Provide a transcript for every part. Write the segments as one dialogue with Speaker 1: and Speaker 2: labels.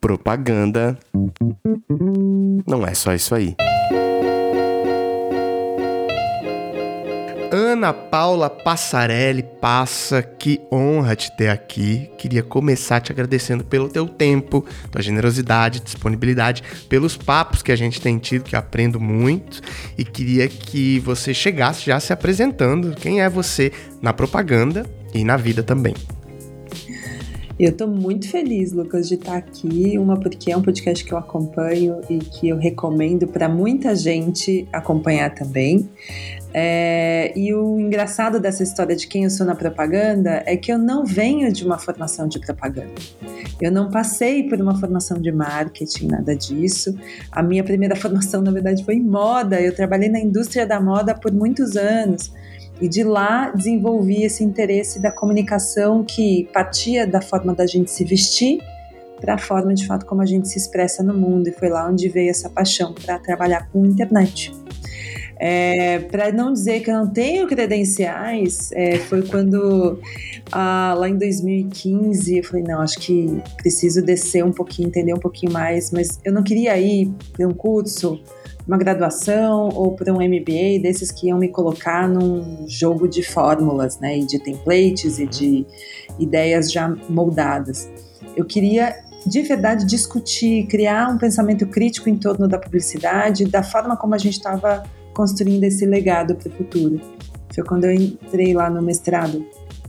Speaker 1: Propaganda não é só isso aí. Ana Paula Passarelli Passa, que honra te ter aqui. Queria começar te agradecendo pelo teu tempo, tua generosidade, disponibilidade, pelos papos que a gente tem tido, que eu aprendo muito. E queria que você chegasse já se apresentando. Quem é você na propaganda e na vida também.
Speaker 2: Eu estou muito feliz, Lucas, de estar aqui. Uma porque é um podcast que eu acompanho e que eu recomendo para muita gente acompanhar também. É, e o engraçado dessa história de quem eu sou na propaganda é que eu não venho de uma formação de propaganda. Eu não passei por uma formação de marketing, nada disso. A minha primeira formação, na verdade, foi em moda. Eu trabalhei na indústria da moda por muitos anos. E de lá desenvolvi esse interesse da comunicação que partia da forma da gente se vestir para a forma de fato como a gente se expressa no mundo. E foi lá onde veio essa paixão para trabalhar com internet. É, para não dizer que eu não tenho credenciais, é, foi quando ah, lá em 2015 eu falei, não, acho que preciso descer um pouquinho, entender um pouquinho mais, mas eu não queria ir para um curso, uma graduação ou para um MBA desses que iam me colocar num jogo de fórmulas, né, e de templates e de ideias já moldadas. Eu queria de verdade discutir, criar um pensamento crítico em torno da publicidade, da forma como a gente estava construindo esse legado para o futuro. Foi quando eu entrei lá no mestrado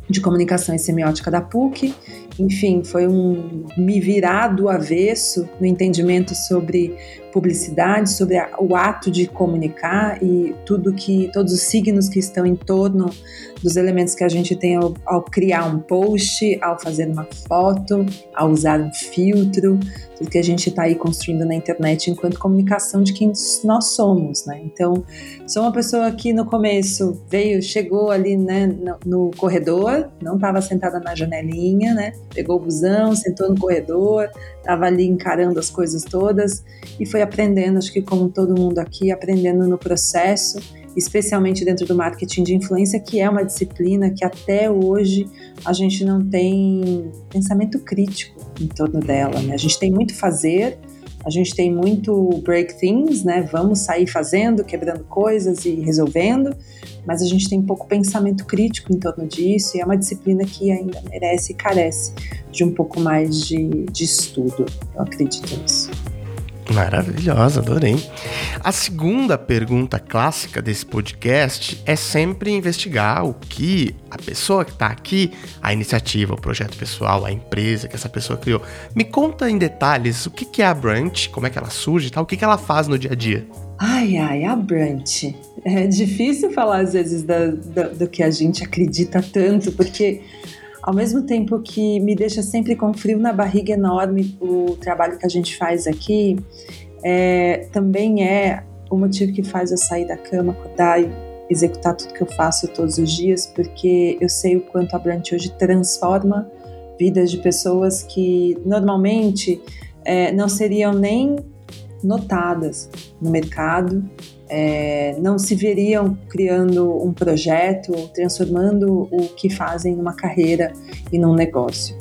Speaker 2: de comunicação e semiótica da PUC. Enfim, foi um me virar do avesso no entendimento sobre publicidade, sobre a, o ato de comunicar e tudo que todos os signos que estão em torno dos elementos que a gente tem ao, ao criar um post, ao fazer uma foto, ao usar um filtro, tudo que a gente está aí construindo na internet enquanto comunicação de quem nós somos, né? Então, sou uma pessoa que no começo veio, chegou ali, né, no, no corredor, não estava sentada na janelinha, né? Pegou o busão, sentou no corredor, estava ali encarando as coisas todas e foi aprendendo, acho que como todo mundo aqui, aprendendo no processo, especialmente dentro do marketing de influência, que é uma disciplina que até hoje a gente não tem pensamento crítico em torno dela. Né? A gente tem muito fazer, a gente tem muito break things, né? Vamos sair fazendo, quebrando coisas e resolvendo, mas a gente tem pouco pensamento crítico em torno disso e é uma disciplina que ainda merece e carece de um pouco mais de, de estudo. Eu acredito nisso.
Speaker 1: Maravilhosa, adorei. A segunda pergunta clássica desse podcast é sempre investigar o que a pessoa que está aqui, a iniciativa, o projeto pessoal, a empresa que essa pessoa criou. Me conta em detalhes o que é a Brunch, como é que ela surge e tal, o que ela faz no dia a dia.
Speaker 2: Ai, ai, a Brunch. É difícil falar às vezes do, do, do que a gente acredita tanto, porque ao mesmo tempo que me deixa sempre com frio na barriga enorme o trabalho que a gente faz aqui, é, também é o motivo que faz eu sair da cama, acordar e executar tudo que eu faço todos os dias, porque eu sei o quanto a Brand hoje transforma vidas de pessoas que normalmente é, não seriam nem notadas no mercado é, não se veriam criando um projeto, transformando o que fazem numa carreira e num negócio.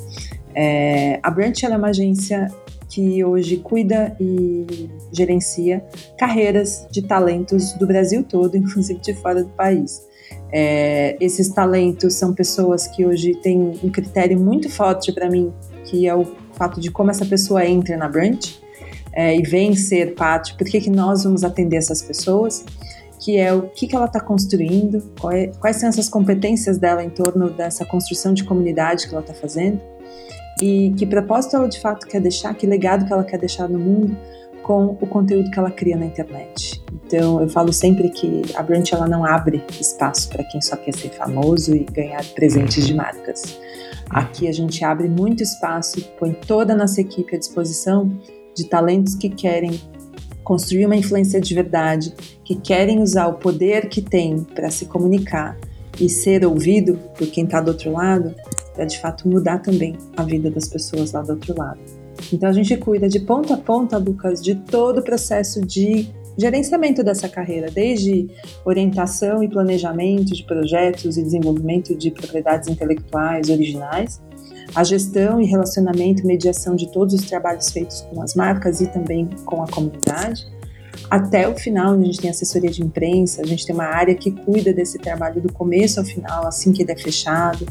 Speaker 2: É, a Branch é uma agência que hoje cuida e gerencia carreiras de talentos do Brasil todo, inclusive de fora do país. É, esses talentos são pessoas que hoje têm um critério muito forte para mim, que é o fato de como essa pessoa entra na Branch é, e vem ser parte, por que, nós vamos atender essas pessoas, que é o que, que ela está construindo, é, quais são essas competências dela em torno dessa construção de comunidade que ela está fazendo e que propósito ela de fato quer deixar, que legado que ela quer deixar no mundo com o conteúdo que ela cria na internet. Então eu falo sempre que a Brunch ela não abre espaço para quem só quer ser famoso e ganhar presentes de marcas. Aqui a gente abre muito espaço, põe toda a nossa equipe à disposição de talentos que querem construir uma influência de verdade, que querem usar o poder que têm para se comunicar e ser ouvido por quem está do outro lado, para de fato mudar também a vida das pessoas lá do outro lado. Então a gente cuida de ponta a ponta, Lucas, de todo o processo de gerenciamento dessa carreira, desde orientação e planejamento de projetos e desenvolvimento de propriedades intelectuais originais, a gestão e relacionamento, mediação de todos os trabalhos feitos com as marcas e também com a comunidade até o final, a gente tem assessoria de imprensa, a gente tem uma área que cuida desse trabalho do começo ao final, assim que ele é fechado,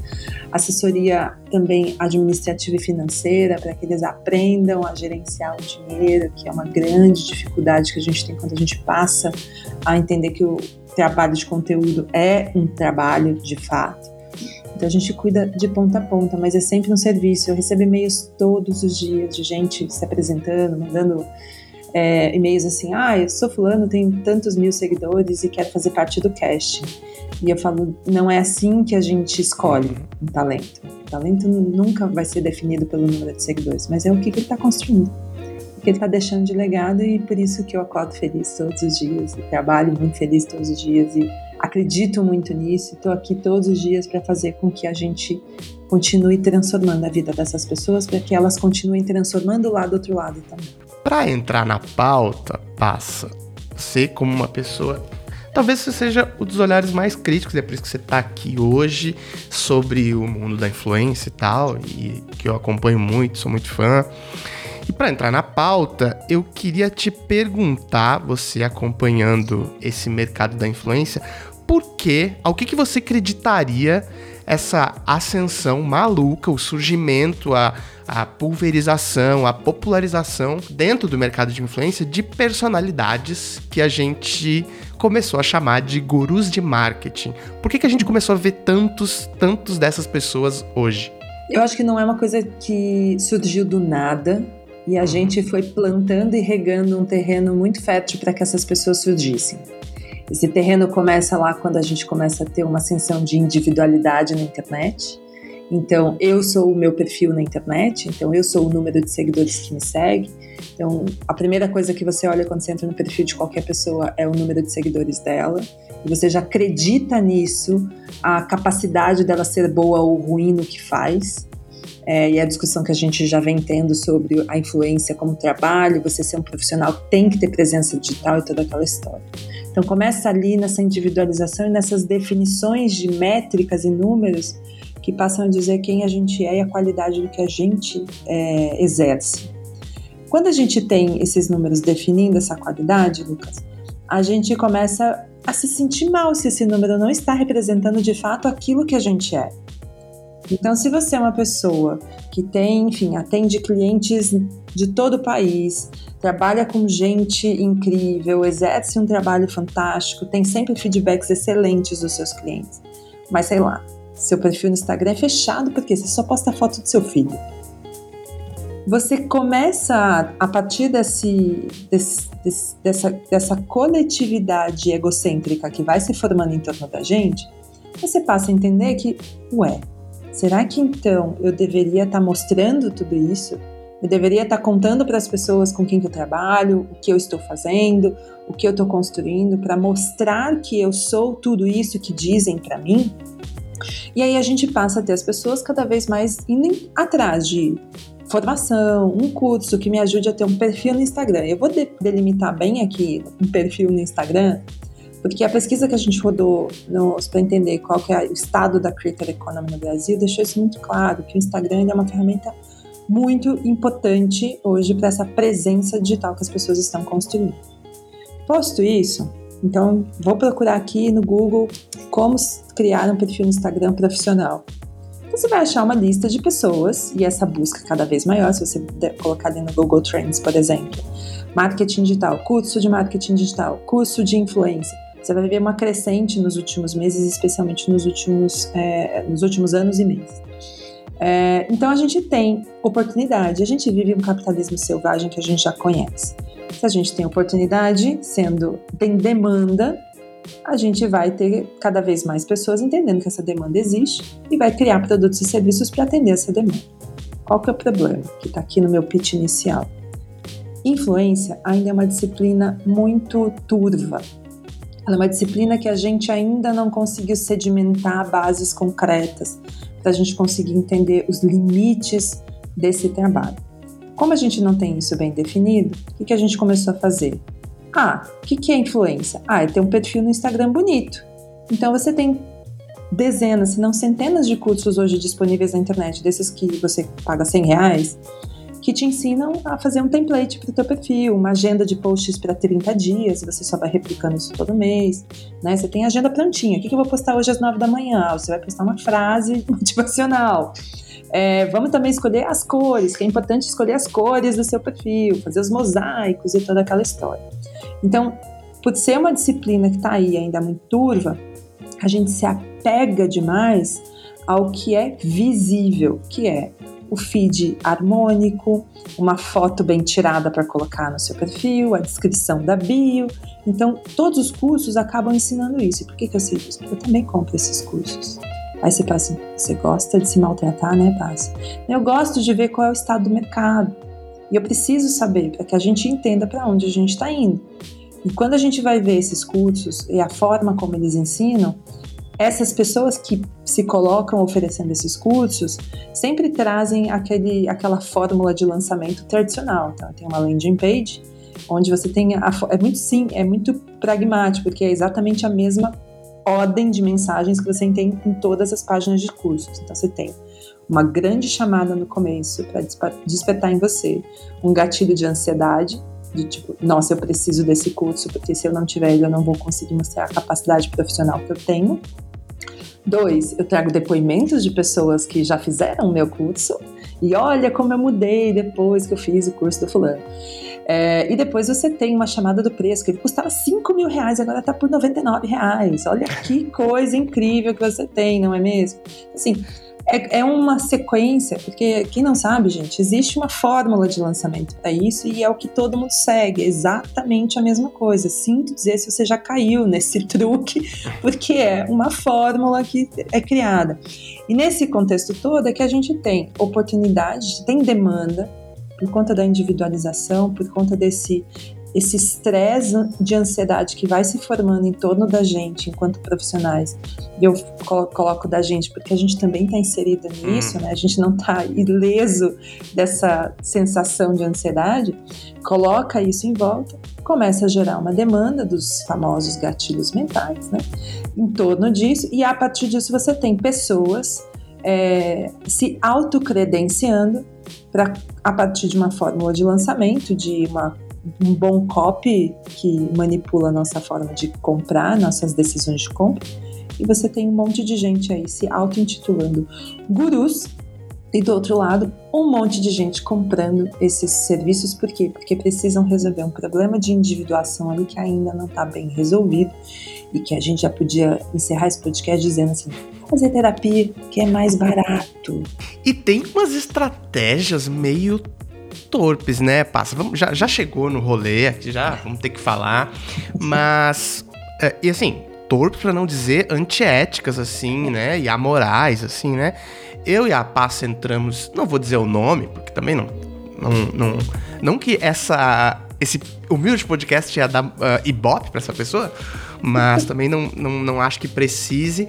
Speaker 2: assessoria também administrativa e financeira, para que eles aprendam a gerenciar o dinheiro, que é uma grande dificuldade que a gente tem quando a gente passa a entender que o trabalho de conteúdo é um trabalho de fato. Então a gente cuida de ponta a ponta, mas é sempre um serviço. Eu recebo e-mails todos os dias de gente se apresentando, mandando é, e-mails assim, ah, eu sou fulano, tenho tantos mil seguidores e quero fazer parte do casting. E eu falo, não é assim que a gente escolhe um talento. O talento nunca vai ser definido pelo número de seguidores, mas é o que, que ele está construindo, o que ele está deixando de legado e por isso que eu acordo feliz todos os dias e trabalho muito feliz todos os dias e acredito muito nisso. Estou aqui todos os dias para fazer com que a gente continue transformando a vida dessas pessoas para que elas continuem transformando lá do outro lado também
Speaker 1: para entrar na pauta, passa. Você como uma pessoa talvez você seja um dos olhares mais críticos, é por isso que você está aqui hoje sobre o mundo da influência e tal, e que eu acompanho muito, sou muito fã. E para entrar na pauta, eu queria te perguntar, você acompanhando esse mercado da influência, por que, ao que, que você acreditaria essa ascensão maluca, o surgimento, a, a pulverização, a popularização dentro do mercado de influência de personalidades que a gente começou a chamar de gurus de marketing. Por que, que a gente começou a ver tantos, tantos dessas pessoas hoje?
Speaker 2: Eu acho que não é uma coisa que surgiu do nada e a uhum. gente foi plantando e regando um terreno muito fértil para que essas pessoas surgissem. Esse terreno começa lá quando a gente começa a ter uma ascensão de individualidade na internet. Então, eu sou o meu perfil na internet, então eu sou o número de seguidores que me segue. Então, a primeira coisa que você olha quando você entra no perfil de qualquer pessoa é o número de seguidores dela. E você já acredita nisso, a capacidade dela ser boa ou ruim no que faz. É, e a discussão que a gente já vem tendo sobre a influência como trabalho, você ser um profissional tem que ter presença digital e toda aquela história. Então começa ali nessa individualização e nessas definições de métricas e números que passam a dizer quem a gente é e a qualidade do que a gente é, exerce. Quando a gente tem esses números definindo essa qualidade, Lucas, a gente começa a se sentir mal se esse número não está representando de fato aquilo que a gente é. Então, se você é uma pessoa que tem, enfim, atende clientes de todo o país, trabalha com gente incrível, exerce um trabalho fantástico, tem sempre feedbacks excelentes dos seus clientes, mas sei lá, seu perfil no Instagram é fechado porque você só posta foto do seu filho. Você começa, a partir desse, desse, desse, dessa, dessa coletividade egocêntrica que vai se formando em torno da gente, você passa a entender que, ué, Será que então eu deveria estar tá mostrando tudo isso? Eu deveria estar tá contando para as pessoas com quem que eu trabalho, o que eu estou fazendo, o que eu estou construindo, para mostrar que eu sou tudo isso que dizem para mim? E aí a gente passa a ter as pessoas cada vez mais indo atrás de formação, um curso que me ajude a ter um perfil no Instagram. Eu vou delimitar bem aqui um perfil no Instagram porque a pesquisa que a gente rodou para entender qual que é o estado da creator economy no Brasil deixou isso muito claro, que o Instagram é uma ferramenta muito importante hoje para essa presença digital que as pessoas estão construindo. Posto isso, então vou procurar aqui no Google como criar um perfil no Instagram profissional. Você vai achar uma lista de pessoas, e essa busca cada vez maior, se você colocar ali no Google Trends, por exemplo. Marketing digital, curso de marketing digital, curso de influência. Você vai ver uma crescente nos últimos meses, especialmente nos últimos, é, nos últimos anos e meses. É, então a gente tem oportunidade, a gente vive um capitalismo selvagem que a gente já conhece. Se a gente tem oportunidade, sendo tem demanda, a gente vai ter cada vez mais pessoas entendendo que essa demanda existe e vai criar produtos e serviços para atender essa demanda. Qual que é o problema? Que está aqui no meu pitch inicial. Influência ainda é uma disciplina muito turva, ela é uma disciplina que a gente ainda não conseguiu sedimentar bases concretas para a gente conseguir entender os limites desse trabalho. Como a gente não tem isso bem definido, o que, a gente começou a fazer? Ah, o que, que é influência? Ah, é ter um perfil no Instagram bonito. Então você tem dezenas, se não centenas de cursos hoje disponíveis na internet, desses que você paga 100 reais, que te ensinam a fazer um template para o teu perfil, uma agenda de posts para 30 dias, você só vai replicando isso todo mês, né? Você tem agenda prontinha. O que, que eu vou postar hoje às 9 da manhã? Você vai postar uma frase motivacional. É, vamos também escolher as cores, que é importante escolher as cores do seu perfil, fazer os mosaicos e toda aquela história. Então, por ser uma disciplina que está aí ainda muito turva, a gente se apega demais ao que é visível, que é o feed harmônico, uma foto bem tirada para colocar no seu perfil, a descrição da bio. Então, todos os cursos acabam ensinando isso. E por que, que eu sei disso? Porque eu também compro esses cursos. Aí você passa, você gosta de se maltratar, né, Passa? Eu gosto de ver qual é o estado do mercado. E eu preciso saber para que a gente entenda para onde a gente está indo. E quando a gente vai ver esses cursos e a forma como eles ensinam, essas pessoas que se colocam oferecendo esses cursos sempre trazem aquele, aquela fórmula de lançamento tradicional. Então, tem uma landing page onde você tem a, é muito sim, é muito pragmático, porque é exatamente a mesma ordem de mensagens que você tem em todas as páginas de cursos. Então, você tem uma grande chamada no começo para despertar em você um gatilho de ansiedade, de tipo, nossa, eu preciso desse curso, porque se eu não tiver ele, eu não vou conseguir mostrar a capacidade profissional que eu tenho. Dois, eu trago depoimentos de pessoas que já fizeram o meu curso e olha como eu mudei depois que eu fiz o curso do fulano. É, e depois você tem uma chamada do preço, que ele custava 5 mil reais, agora está por 99 reais. Olha que coisa incrível que você tem, não é mesmo? Assim, é, é, uma sequência, porque quem não sabe, gente, existe uma fórmula de lançamento para isso e é o que todo mundo segue, é exatamente a mesma coisa. Sinto dizer se você já caiu nesse truque, porque é uma fórmula que é criada. E nesse contexto todo é que a gente tem oportunidade, tem demanda, por conta da individualização, por conta desse esse estresse de ansiedade que vai se formando em torno da gente enquanto profissionais, e eu coloco da gente porque a gente também está inserido nisso, hum. né? A gente não está ileso dessa sensação de ansiedade, coloca isso em volta, começa a gerar uma demanda dos famosos gatilhos mentais, né? Em torno disso, e a partir disso você tem pessoas é, se autocredenciando para a partir de uma fórmula de lançamento, de uma um bom copy que manipula a nossa forma de comprar, nossas decisões de compra, e você tem um monte de gente aí se auto-intitulando gurus, e do outro lado, um monte de gente comprando esses serviços, por quê? Porque precisam resolver um problema de individuação ali que ainda não está bem resolvido e que a gente já podia encerrar esse podcast dizendo assim: fazer terapia que é mais barato.
Speaker 1: E tem umas estratégias meio torpes, né? Passa, vamos, já, já chegou no rolê aqui, já vamos ter que falar. Mas, é, e assim, torpes para não dizer antiéticas, assim, né? E amorais, assim, né? Eu e a Passa entramos, não vou dizer o nome, porque também não. Não, não, não que essa esse humilde podcast ia dar uh, ibope pra essa pessoa, mas também não, não, não acho que precise.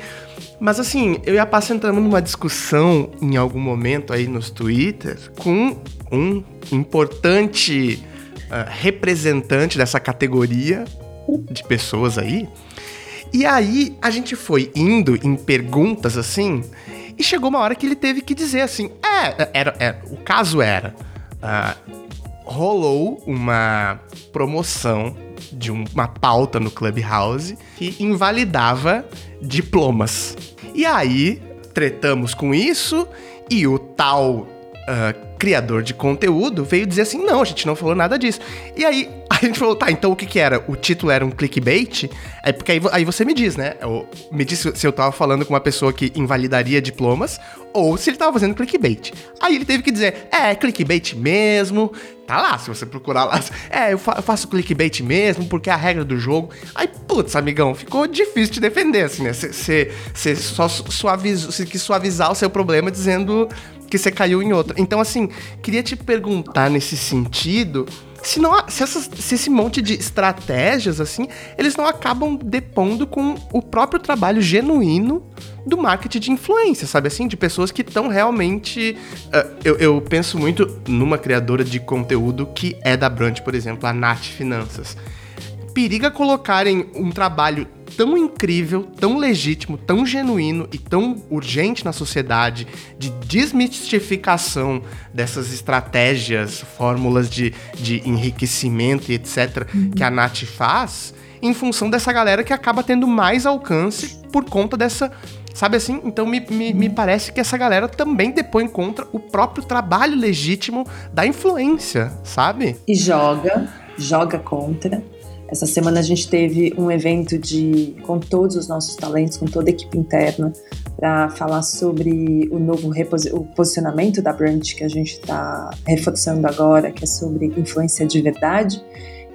Speaker 1: Mas assim, eu e a Passa entramos numa discussão em algum momento aí nos Twitter com um importante uh, representante dessa categoria de pessoas aí. E aí a gente foi indo em perguntas assim, e chegou uma hora que ele teve que dizer assim: é, era, era o caso era. Uh, rolou uma promoção de um, uma pauta no Clubhouse que invalidava diplomas. E aí, tretamos com isso e o tal uh, criador de conteúdo veio dizer assim: não, a gente não falou nada disso. E aí a gente falou: tá, então o que que era? O título era um clickbait? É porque aí, aí você me diz, né? Eu, me diz se eu tava falando com uma pessoa que invalidaria diplomas ou se ele tava fazendo clickbait. Aí ele teve que dizer: é, clickbait mesmo. Tá lá, se você procurar lá. É, eu, fa eu faço clickbait mesmo, porque é a regra do jogo. Aí, putz, amigão, ficou difícil de defender, assim, né? Você só suavizou, quis suavizar o seu problema dizendo que você caiu em outra. Então, assim, queria te perguntar nesse sentido. Se, não, se, essas, se esse monte de estratégias, assim, eles não acabam depondo com o próprio trabalho genuíno do marketing de influência, sabe assim? De pessoas que estão realmente. Uh, eu, eu, penso muito numa criadora de conteúdo que é da Brand, por exemplo, a Nath Finanças. Periga colocarem um trabalho tão incrível, tão legítimo, tão genuíno e tão urgente na sociedade de desmistificação dessas estratégias, fórmulas de, de enriquecimento e etc., uhum. que a Nath faz, em função dessa galera que acaba tendo mais alcance por conta dessa Sabe assim? Então me, me, me, parece que essa galera também depõe contra o próprio trabalho legítimo da influência, sabe?
Speaker 2: E joga, joga contra. Essa semana a gente teve um evento de com todos os nossos talentos, com toda a equipe interna, para falar sobre o novo o posicionamento da brand que a gente está reforçando agora, que é sobre influência de verdade.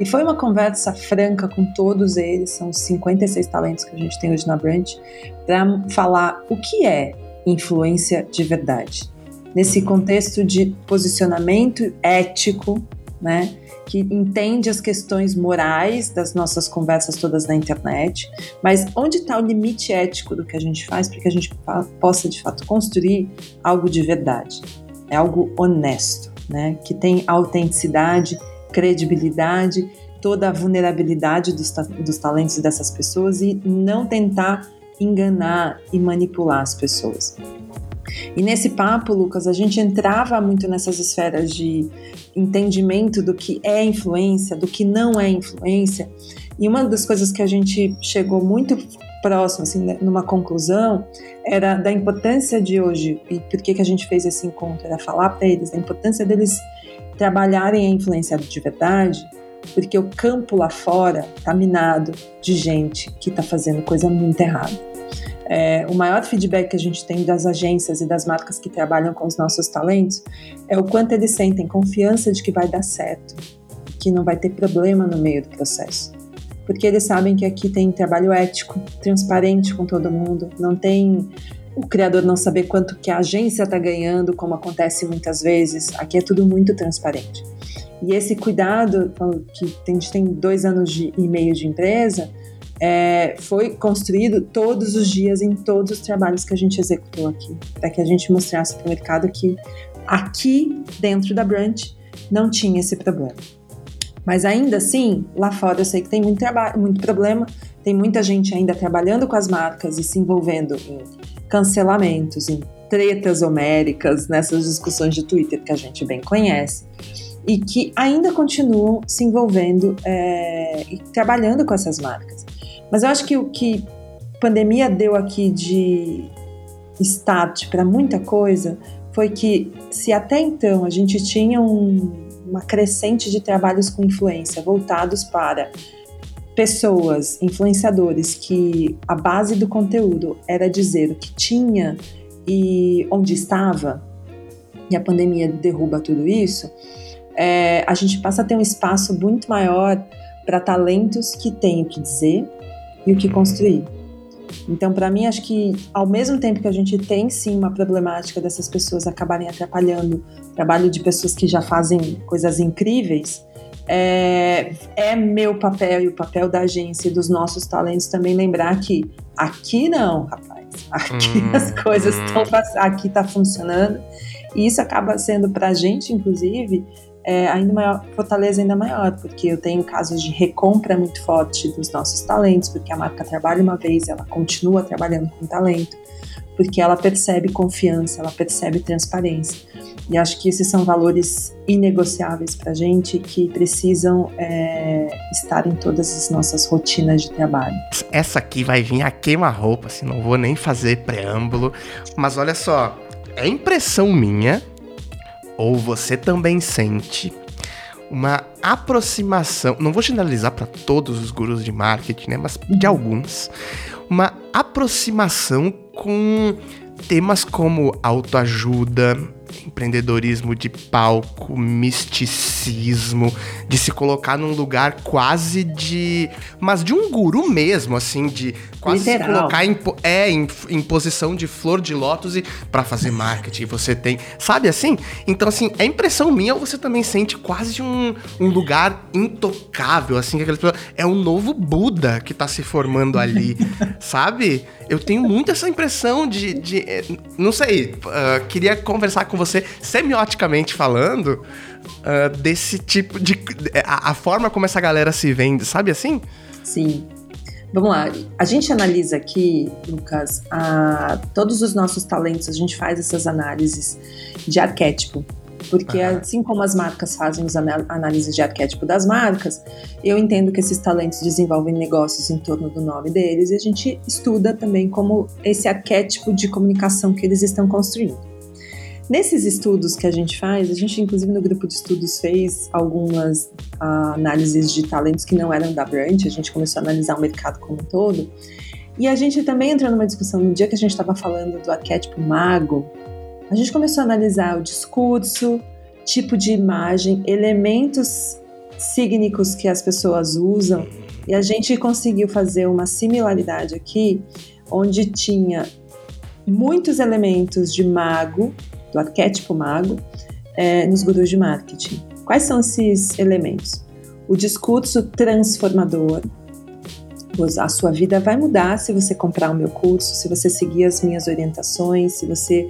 Speaker 2: E foi uma conversa franca com todos eles, são 56 talentos que a gente tem hoje na Branch, para falar o que é influência de verdade. Nesse contexto de posicionamento ético, né, que entende as questões morais das nossas conversas todas na internet, mas onde está o limite ético do que a gente faz para que a gente possa de fato construir algo de verdade, é algo honesto, né, que tem autenticidade credibilidade, toda a vulnerabilidade dos, dos talentos dessas pessoas e não tentar enganar e manipular as pessoas. E nesse papo, Lucas, a gente entrava muito nessas esferas de entendimento do que é influência, do que não é influência. E uma das coisas que a gente chegou muito próximo, assim, né, numa conclusão, era da importância de hoje, e por que, que a gente fez esse encontro, era falar para eles da importância deles trabalharem a influência de verdade, porque o campo lá fora está minado de gente que está fazendo coisa muito errada. É, o maior feedback que a gente tem das agências e das marcas que trabalham com os nossos talentos é o quanto eles sentem confiança de que vai dar certo, que não vai ter problema no meio do processo. Porque eles sabem que aqui tem trabalho ético, transparente com todo mundo, não tem o criador não saber quanto que a agência está ganhando, como acontece muitas vezes. Aqui é tudo muito transparente. E esse cuidado, que a gente tem dois anos e meio de empresa, é, foi construído todos os dias em todos os trabalhos que a gente executou aqui, para que a gente mostrasse para o mercado que aqui dentro da Branch não tinha esse problema. Mas ainda assim, lá fora eu sei que tem muito, muito problema, tem muita gente ainda trabalhando com as marcas e se envolvendo em cancelamentos, em tretas homéricas, nessas discussões de Twitter que a gente bem conhece, e que ainda continuam se envolvendo é, e trabalhando com essas marcas. Mas eu acho que o que a pandemia deu aqui de start para muita coisa foi que, se até então a gente tinha um, uma crescente de trabalhos com influência voltados para pessoas, influenciadores, que a base do conteúdo era dizer o que tinha e onde estava, e a pandemia derruba tudo isso, é, a gente passa a ter um espaço muito maior para talentos que têm o que dizer e o que construir. Então, para mim, acho que ao mesmo tempo que a gente tem sim uma problemática dessas pessoas acabarem atrapalhando o trabalho de pessoas que já fazem coisas incríveis, é, é meu papel e o papel da agência e dos nossos talentos também lembrar que aqui não, rapaz. Aqui hum, as coisas estão hum. aqui está funcionando. E isso acaba sendo para a gente, inclusive, é, ainda maior, fortaleza ainda maior, porque eu tenho casos de recompra muito forte dos nossos talentos, porque a marca trabalha uma vez, ela continua trabalhando com talento, porque ela percebe confiança, ela percebe transparência. E acho que esses são valores inegociáveis para a gente que precisam é, estar em todas as nossas rotinas de trabalho.
Speaker 1: Essa aqui vai vir a queima-roupa, assim, não vou nem fazer preâmbulo. Mas olha só, é impressão minha, ou você também sente, uma aproximação, não vou generalizar para todos os gurus de marketing, né, mas de alguns, uma aproximação com temas como autoajuda, empreendedorismo de palco, misticismo, de se colocar num lugar quase de. Mas de um guru mesmo, assim, de quase Literal. se colocar em, é, em, em posição de flor de lótus e para fazer marketing. Você tem. Sabe assim? Então, assim, é impressão minha ou você também sente quase um, um lugar intocável, assim, que aquelas. É um novo Buda que tá se formando ali, sabe? Eu tenho muito essa impressão de. de eh, não sei, uh, queria conversar com você, semioticamente falando, uh, desse tipo de. A, a, forma como essa galera se vende, sabe assim?
Speaker 2: Sim. Vamos lá, a gente analisa aqui, Lucas, a, todos os nossos talentos, a gente faz essas análises de arquétipo. Porque assim como as marcas fazem as análises de arquétipo das marcas, eu entendo que esses talentos desenvolvem negócios em torno do nome deles e a gente estuda também como esse arquétipo de comunicação que eles estão construindo. Nesses estudos que a gente faz, a gente inclusive no grupo de estudos fez algumas análises de talentos que não eram da Brand, a gente começou a analisar o mercado como um todo. E a gente também entrou numa discussão no dia que a gente estava falando do arquétipo mago. A gente começou a analisar o discurso, tipo de imagem, elementos sígnicos que as pessoas usam, e a gente conseguiu fazer uma similaridade aqui, onde tinha muitos elementos de mago do arquétipo mago é, nos gurus de marketing. Quais são esses elementos? O discurso transformador. A sua vida vai mudar se você comprar o meu curso, se você seguir as minhas orientações, se você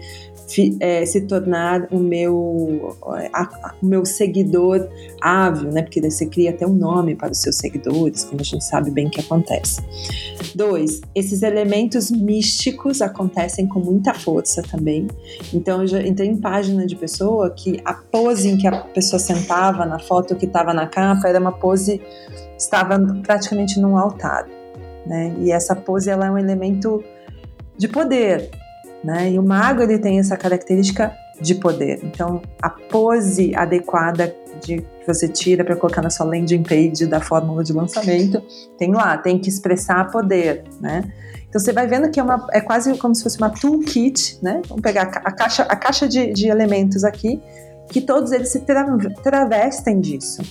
Speaker 2: é, se tornar o meu, a, a, o meu seguidor ávido, né? Porque você cria até um nome para os seus seguidores, como a gente sabe bem que acontece. Dois, esses elementos místicos acontecem com muita força também. Então, eu já entrei em página de pessoa que a pose em que a pessoa sentava na foto que estava na capa era uma pose estava praticamente num altar, né? E essa pose ela é um elemento de poder, né? E o mago ele tem essa característica de poder. Então, a pose adequada de, que você tira para colocar na sua landing page da fórmula de lançamento, tem lá, tem que expressar poder, né? Então você vai vendo que é, uma, é quase como se fosse uma toolkit, né? Vamos pegar a, caixa, a caixa de, de elementos aqui, que todos eles se tra travestem disso.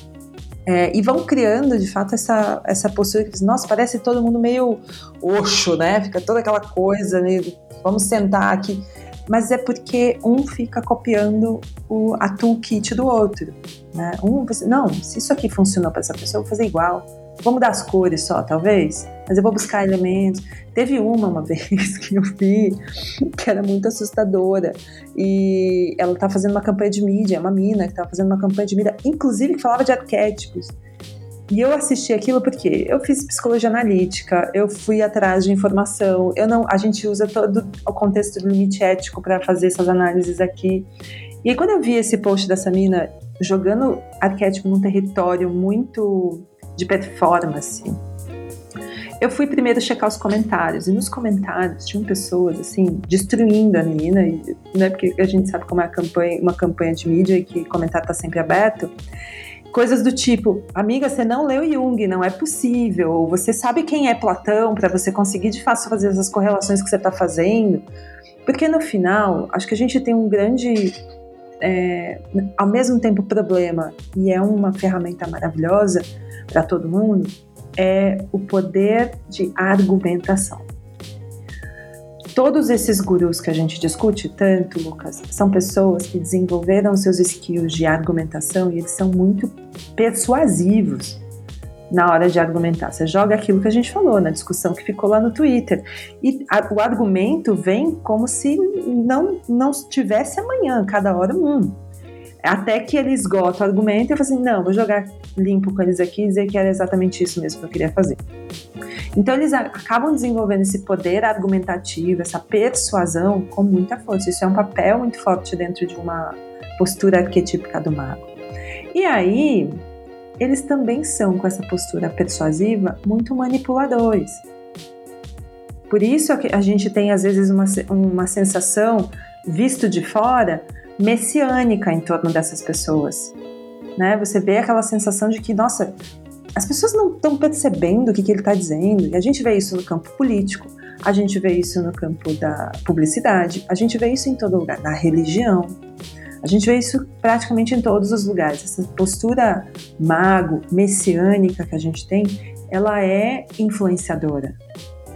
Speaker 2: É, e vão criando, de fato, essa, essa postura que, nossa, parece todo mundo meio oxo, né? Fica toda aquela coisa, meio, vamos sentar aqui. Mas é porque um fica copiando o, a toolkit do outro, né? Um, não, se isso aqui funcionou para essa pessoa, eu vou fazer igual. Vou mudar as cores só, talvez, mas eu vou buscar elementos. Teve uma uma vez que eu vi que era muito assustadora e ela tá fazendo uma campanha de mídia, é uma mina que tava fazendo uma campanha de mídia, inclusive que falava de arquétipos. E eu assisti aquilo porque eu fiz psicologia analítica, eu fui atrás de informação, eu não, a gente usa todo o contexto do limite ético para fazer essas análises aqui. E aí, quando eu vi esse post dessa mina jogando arquétipo num território muito de performance. Eu fui primeiro checar os comentários, e nos comentários tinham pessoas, assim, destruindo a menina, né, porque a gente sabe como é campanha, uma campanha de mídia e que comentário está sempre aberto. Coisas do tipo, amiga, você não leu Jung, não é possível. Ou você sabe quem é Platão para você conseguir de fato fazer essas correlações que você está fazendo. Porque no final, acho que a gente tem um grande é, ao mesmo tempo problema e é uma ferramenta maravilhosa para todo mundo, é o poder de argumentação. Todos esses gurus que a gente discute tanto, Lucas, são pessoas que desenvolveram seus skills de argumentação e eles são muito persuasivos na hora de argumentar. Você joga aquilo que a gente falou na discussão que ficou lá no Twitter. E a, o argumento vem como se não, não tivesse amanhã, cada hora um. Até que ele esgota o argumento e eu falo assim: não, vou jogar limpo com eles aqui e dizer que era exatamente isso mesmo que eu queria fazer. Então eles acabam desenvolvendo esse poder argumentativo, essa persuasão com muita força. Isso é um papel muito forte dentro de uma postura arquetípica do mago. E aí, eles também são, com essa postura persuasiva, muito manipuladores. Por isso a gente tem às vezes uma, uma sensação, visto de fora, messiânica em torno dessas pessoas. Né? Você vê aquela sensação de que, nossa, as pessoas não estão percebendo o que, que ele está dizendo. E a gente vê isso no campo político, a gente vê isso no campo da publicidade, a gente vê isso em todo lugar, na religião. A gente vê isso praticamente em todos os lugares. Essa postura mago, messiânica que a gente tem, ela é influenciadora.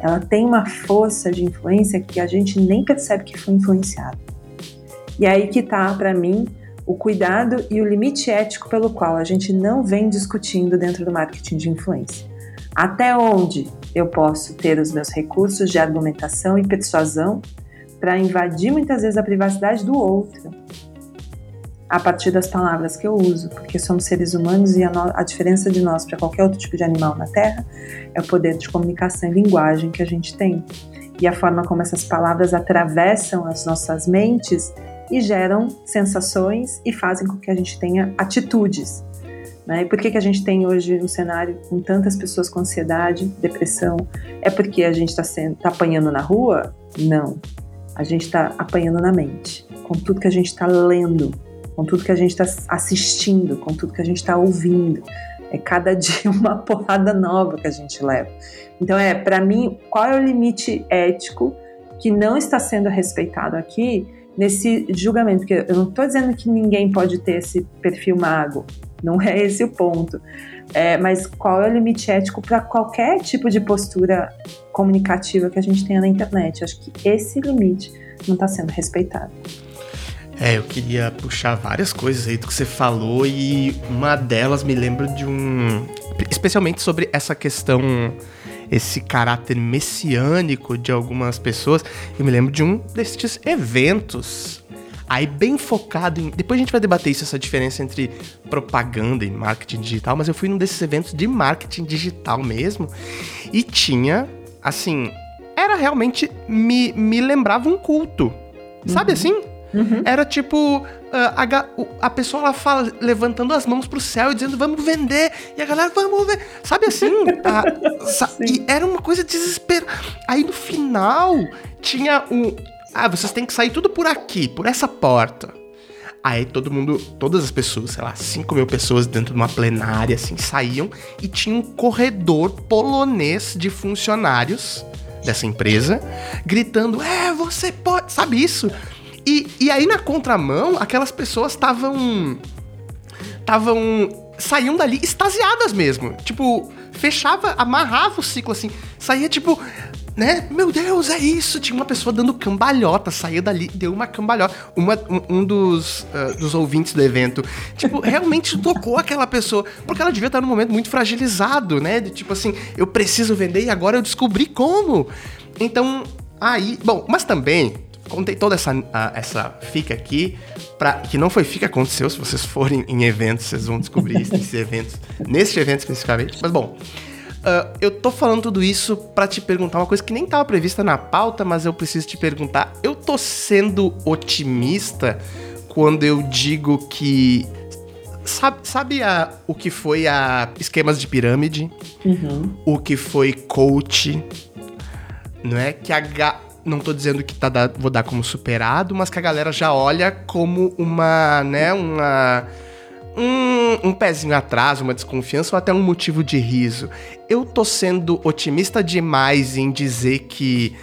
Speaker 2: Ela tem uma força de influência que a gente nem percebe que foi influenciado. E é aí que está, para mim, o cuidado e o limite ético pelo qual a gente não vem discutindo dentro do marketing de influência. Até onde eu posso ter os meus recursos de argumentação e persuasão para invadir muitas vezes a privacidade do outro a partir das palavras que eu uso, porque somos seres humanos e a, no, a diferença de nós para qualquer outro tipo de animal na Terra é o poder de comunicação e linguagem que a gente tem. E a forma como essas palavras atravessam as nossas mentes e geram sensações e fazem com que a gente tenha atitudes. Né? E por que, que a gente tem hoje um cenário com tantas pessoas com ansiedade, depressão? É porque a gente está tá apanhando na rua? Não. A gente está apanhando na mente, com tudo que a gente está lendo, com tudo que a gente está assistindo, com tudo que a gente está ouvindo. É cada dia uma porrada nova que a gente leva. Então, é, para mim, qual é o limite ético que não está sendo respeitado aqui nesse julgamento? Porque eu não estou dizendo que ninguém pode ter esse perfil mago, não é esse o ponto. É, mas qual é o limite ético para qualquer tipo de postura comunicativa que a gente tenha na internet? Acho que esse limite não está sendo respeitado.
Speaker 1: É, eu queria puxar várias coisas aí do que você falou e uma delas me lembra de um. Especialmente sobre essa questão, esse caráter messiânico de algumas pessoas. Eu me lembro de um destes eventos. Aí, bem focado em. Depois a gente vai debater isso, essa diferença entre propaganda e marketing digital, mas eu fui num desses eventos de marketing digital mesmo. E tinha, assim. Era realmente. Me, me lembrava um culto. Sabe uhum. assim? Uhum. Era tipo. Ah, a, a pessoa lá fala, levantando as mãos pro céu e dizendo, vamos vender. E a galera, vamos ver. Sabe assim? a, sa e era uma coisa desesperada. Aí no final, tinha um. Ah, vocês têm que sair tudo por aqui, por essa porta. Aí todo mundo, todas as pessoas, sei lá, 5 mil pessoas dentro de uma plenária, assim, saíam e tinha um corredor polonês de funcionários dessa empresa gritando: É, você pode. Sabe isso? E, e aí, na contramão, aquelas pessoas estavam. Estavam. saíam dali extasiadas mesmo. Tipo, fechava, amarrava o ciclo assim. Saía tipo. Né? Meu Deus, é isso! Tinha uma pessoa dando cambalhota, saía dali, deu uma cambalhota. Uma, um, um dos, uh, dos ouvintes do evento, tipo, realmente tocou aquela pessoa, porque ela devia estar num momento muito fragilizado, né? De tipo assim, eu preciso vender e agora eu descobri como. Então, aí. Bom, mas também contei toda essa, essa fica aqui, pra, que não foi fica aconteceu, se vocês forem em eventos, vocês vão descobrir isso nesses eventos, nesse evento especificamente. Mas bom, uh, eu tô falando tudo isso para te perguntar uma coisa que nem estava prevista na pauta, mas eu preciso te perguntar. Eu tô sendo otimista quando eu digo que Sabe, sabe a, o que foi a esquemas de pirâmide? Uhum. O que foi coach? Não é? Que a, não tô dizendo que tá da, vou dar como superado, mas que a galera já olha como uma, né, uma um, um pezinho atrás, uma desconfiança ou até um motivo de riso. Eu tô sendo otimista demais em dizer que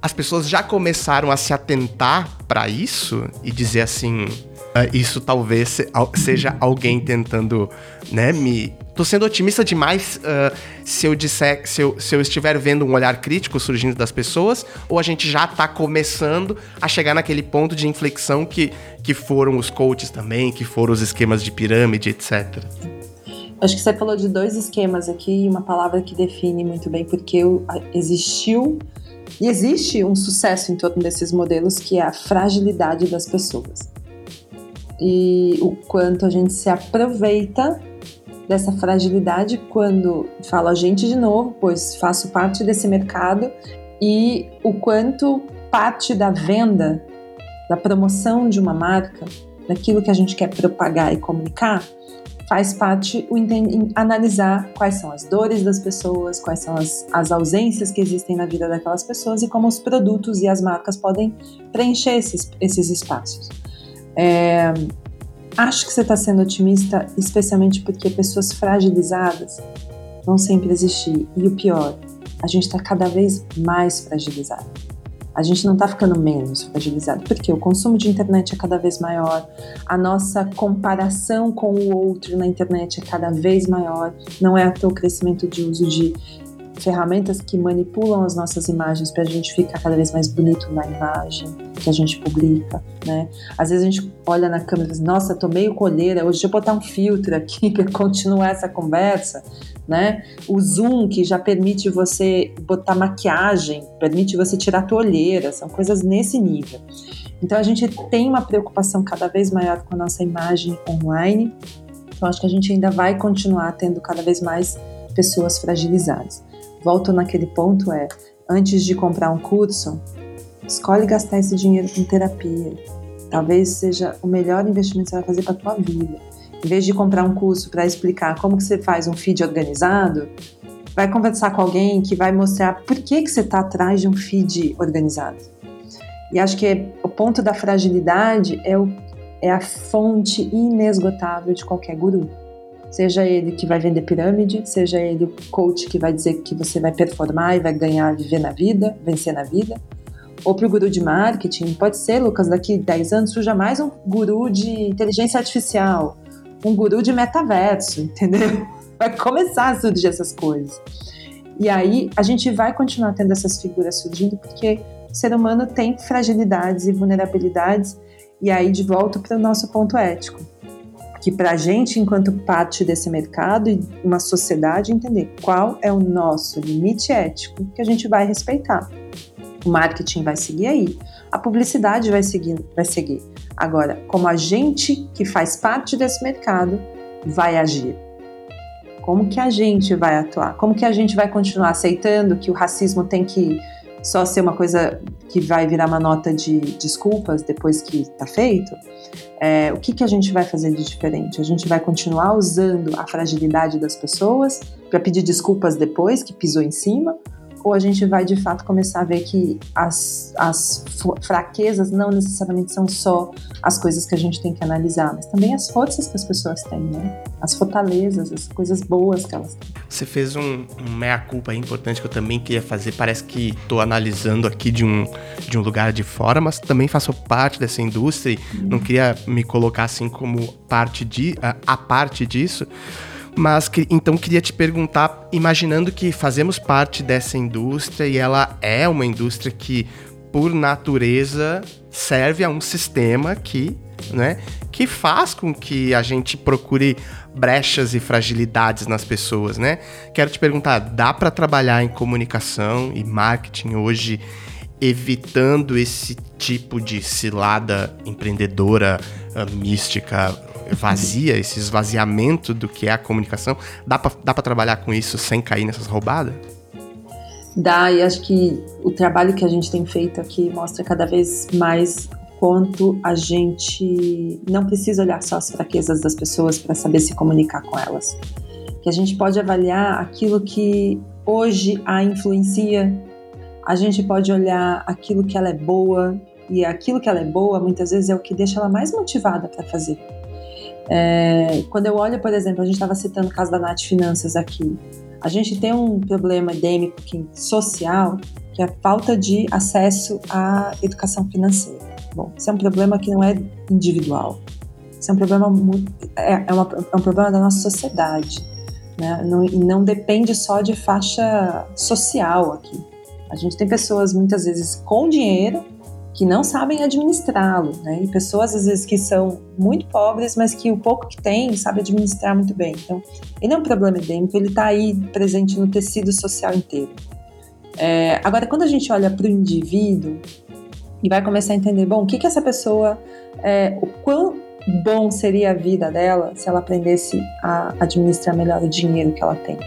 Speaker 1: as pessoas já começaram a se atentar para isso e dizer assim, uh, isso talvez seja alguém tentando, né, me Tô sendo otimista demais uh, se eu disser, se eu, se eu estiver vendo um olhar crítico surgindo das pessoas, ou a gente já tá começando a chegar naquele ponto de inflexão que, que foram os coaches também, que foram os esquemas de pirâmide, etc.
Speaker 2: Acho que você falou de dois esquemas aqui, uma palavra que define muito bem porque existiu e existe um sucesso em torno desses modelos que é a fragilidade das pessoas. E o quanto a gente se aproveita dessa fragilidade quando falo a gente de novo, pois faço parte desse mercado e o quanto parte da venda, da promoção de uma marca, daquilo que a gente quer propagar e comunicar, faz parte o analisar quais são as dores das pessoas, quais são as, as ausências que existem na vida daquelas pessoas e como os produtos e as marcas podem preencher esses, esses espaços. É, Acho que você está sendo otimista, especialmente porque pessoas fragilizadas vão sempre existir. E o pior, a gente está cada vez mais fragilizado. A gente não está ficando menos fragilizado, porque o consumo de internet é cada vez maior, a nossa comparação com o outro na internet é cada vez maior, não é até o crescimento de uso de ferramentas que manipulam as nossas imagens para a gente ficar cada vez mais bonito na imagem que a gente publica, né? Às vezes a gente olha na câmera e diz, nossa, tô meio colheira, hoje eu botar um filtro aqui para continuar essa conversa, né? O zoom que já permite você botar maquiagem, permite você tirar a tua olheira, são coisas nesse nível. Então a gente tem uma preocupação cada vez maior com a nossa imagem online. Então acho que a gente ainda vai continuar tendo cada vez mais pessoas fragilizadas. Volto naquele ponto é, antes de comprar um curso, escolhe gastar esse dinheiro com terapia. Talvez seja o melhor investimento que você vai fazer para tua vida. Em vez de comprar um curso para explicar como que você faz um feed organizado, vai conversar com alguém que vai mostrar por que, que você está atrás de um feed organizado. E acho que o ponto da fragilidade é, o, é a fonte inesgotável de qualquer guru. Seja ele que vai vender pirâmide, seja ele o coach que vai dizer que você vai performar e vai ganhar, viver na vida, vencer na vida, ou para o guru de marketing, pode ser, Lucas, daqui 10 anos surja mais um guru de inteligência artificial, um guru de metaverso, entendeu? Vai começar a surgir essas coisas. E aí a gente vai continuar tendo essas figuras surgindo porque o ser humano tem fragilidades e vulnerabilidades. E aí de volta para o nosso ponto ético, que para a gente, enquanto parte desse mercado e uma sociedade, entender qual é o nosso limite ético que a gente vai respeitar. O marketing vai seguir aí, a publicidade vai seguir, vai seguir. Agora, como a gente que faz parte desse mercado vai agir? Como que a gente vai atuar? Como que a gente vai continuar aceitando que o racismo tem que só ser uma coisa que vai virar uma nota de desculpas depois que está feito? É, o que, que a gente vai fazer de diferente? A gente vai continuar usando a fragilidade das pessoas para pedir desculpas depois que pisou em cima? Ou a gente vai de fato começar a ver que as, as fraquezas não necessariamente são só as coisas que a gente tem que analisar, mas também as forças que as pessoas têm, né? As fortalezas, as coisas boas que elas têm.
Speaker 1: Você fez um, um meia-culpa importante que eu também queria fazer. Parece que estou analisando aqui de um, de um lugar de fora, mas também faço parte dessa indústria e não queria me colocar assim como parte de, a, a parte disso. Mas então queria te perguntar, imaginando que fazemos parte dessa indústria e ela é uma indústria que, por natureza, serve a um sistema que, né, que faz com que a gente procure brechas e fragilidades nas pessoas, né? Quero te perguntar, dá para trabalhar em comunicação e marketing hoje evitando esse tipo de cilada empreendedora, uh, mística, vazia, esse esvaziamento do que é a comunicação, dá para dá trabalhar com isso sem cair nessas roubadas?
Speaker 2: Dá, e acho que o trabalho que a gente tem feito aqui mostra cada vez mais quanto a gente não precisa olhar só as fraquezas das pessoas para saber se comunicar com elas. Que a gente pode avaliar aquilo que hoje a influencia, a gente pode olhar aquilo que ela é boa, e aquilo que ela é boa muitas vezes é o que deixa ela mais motivada para fazer. É, quando eu olho, por exemplo, a gente estava citando o caso da Nath Finanças aqui. A gente tem um problema endêmico social, que é a falta de acesso à educação financeira. Bom, isso é um problema que não é individual. Isso é um problema muito, é, é, uma, é um problema da nossa sociedade, né? Não, e não depende só de faixa social aqui. A gente tem pessoas muitas vezes com dinheiro que não sabem administrá-lo, né? E pessoas às vezes que são muito pobres, mas que o pouco que tem sabe administrar muito bem. Então, ele é um problema endêmico, ele está aí presente no tecido social inteiro. É, agora, quando a gente olha para o indivíduo e vai começar a entender, bom, o que que essa pessoa, é, o quão bom seria a vida dela se ela aprendesse a administrar melhor o dinheiro que ela tem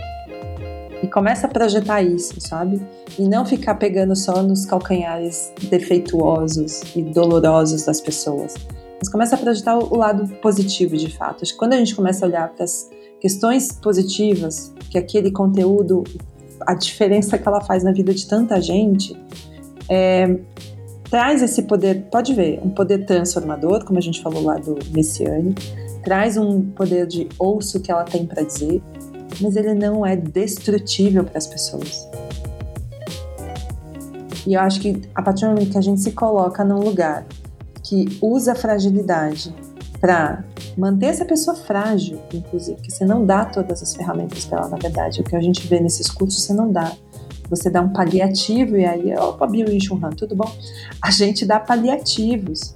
Speaker 2: e começa a projetar isso, sabe? E não ficar pegando só nos calcanhares defeituosos e dolorosos das pessoas. Mas começa a projetar o lado positivo de fato. Quando a gente começa a olhar para as questões positivas, que aquele conteúdo, a diferença que ela faz na vida de tanta gente, é, traz esse poder, pode ver, um poder transformador, como a gente falou lá do Messiane, traz um poder de ouço que ela tem para dizer, mas ele não é destrutível para as pessoas. E eu acho que a partir do momento que a gente se coloca num lugar que usa a fragilidade para manter essa pessoa frágil, inclusive, que você não dá todas as ferramentas para ela, na verdade, o que a gente vê nesses cursos você não dá. Você dá um paliativo e aí, opa, Bill e Chunhan, tudo bom? A gente dá paliativos.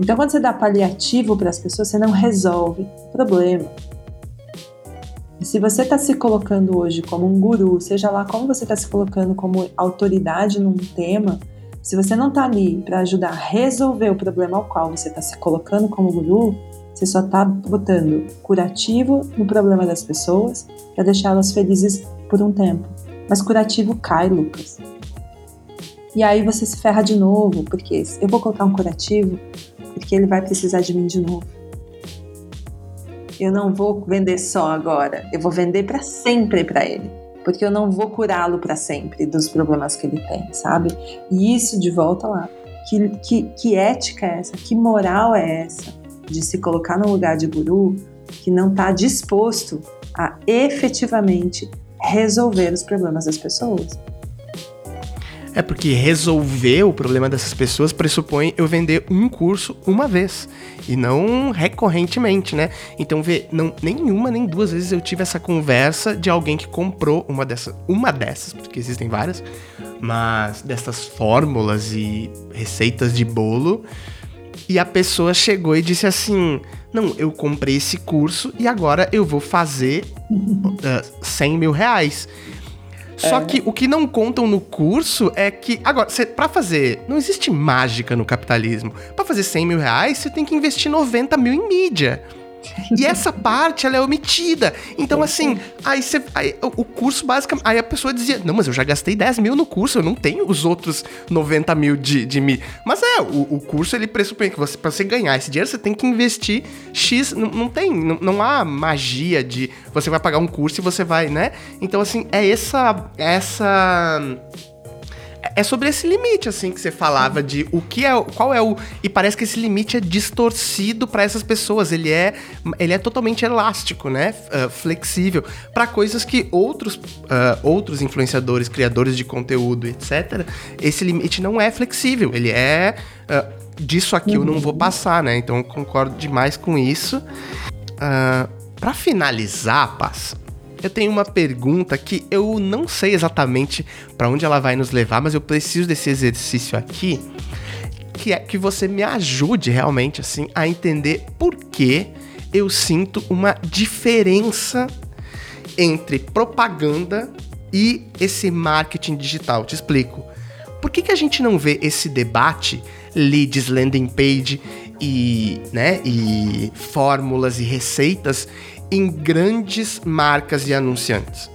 Speaker 2: Então, quando você dá paliativo para as pessoas, você não resolve o problema. E se você está se colocando hoje como um guru, seja lá como você está se colocando como autoridade num tema, Se você não está ali para ajudar a resolver o problema ao qual você está se colocando como guru, você só está botando curativo no problema das pessoas para deixá-las felizes por um tempo. Mas curativo cai, Lucas. E aí você se ferra de novo, porque eu vou colocar um curativo porque ele vai precisar de mim de novo. Eu não vou vender só agora, eu vou vender para sempre para ele porque eu não vou curá-lo para sempre dos problemas que ele tem, sabe? E isso de volta lá. Que, que, que ética é essa? Que moral é essa de se colocar no lugar de guru que não está disposto a efetivamente resolver os problemas das pessoas?
Speaker 1: É porque resolver o problema dessas pessoas pressupõe eu vender um curso uma vez e não recorrentemente, né? Então, vê, não, nenhuma nem duas vezes eu tive essa conversa de alguém que comprou uma dessas, uma dessas, porque existem várias, mas dessas fórmulas e receitas de bolo. E a pessoa chegou e disse assim: Não, eu comprei esse curso e agora eu vou fazer uh, 100 mil reais. Só é. que o que não contam no curso é que. Agora, cê, pra fazer. Não existe mágica no capitalismo. Para fazer 100 mil reais, você tem que investir 90 mil em mídia. E essa parte, ela é omitida. Então, assim, aí, você, aí o curso basicamente. Aí a pessoa dizia: Não, mas eu já gastei 10 mil no curso, eu não tenho os outros 90 mil de, de mim. Mas é, o, o curso ele pressupõe que você, pra você ganhar esse dinheiro, você tem que investir X. Não, não tem, não, não há magia de você vai pagar um curso e você vai, né? Então, assim, é essa. Essa é sobre esse limite, assim, que você falava de o que é, qual é o. E parece que esse limite é distorcido para essas pessoas. Ele é, ele é totalmente elástico, né? Uh, flexível para coisas que outros, uh, outros influenciadores, criadores de conteúdo, etc. Esse limite não é flexível. Ele é uh, disso aqui uhum. eu não vou uhum. passar, né? Então eu concordo demais com isso. Uh, para finalizar, Paz, eu tenho uma pergunta que eu não sei exatamente para onde ela vai nos levar, mas eu preciso desse exercício aqui, que é que você me ajude realmente assim a entender por que eu sinto uma diferença entre propaganda e esse marketing digital. Te explico. Por que, que a gente não vê esse debate, leads, landing page e, né, e fórmulas e receitas em grandes marcas e anunciantes.